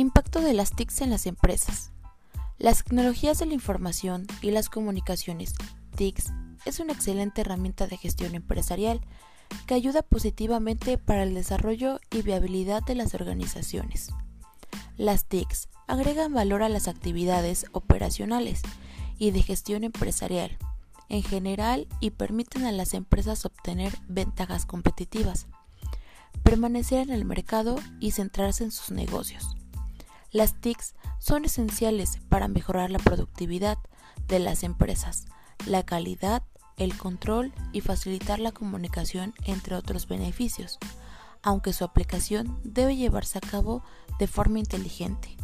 Impacto de las TICs en las empresas. Las tecnologías de la información y las comunicaciones, TICs, es una excelente herramienta de gestión empresarial que ayuda positivamente para el desarrollo y viabilidad de las organizaciones. Las TICs agregan valor a las actividades operacionales y de gestión empresarial en general y permiten a las empresas obtener ventajas competitivas, permanecer en el mercado y centrarse en sus negocios. Las TICs son esenciales para mejorar la productividad de las empresas, la calidad, el control y facilitar la comunicación entre otros beneficios, aunque su aplicación debe llevarse a cabo de forma inteligente.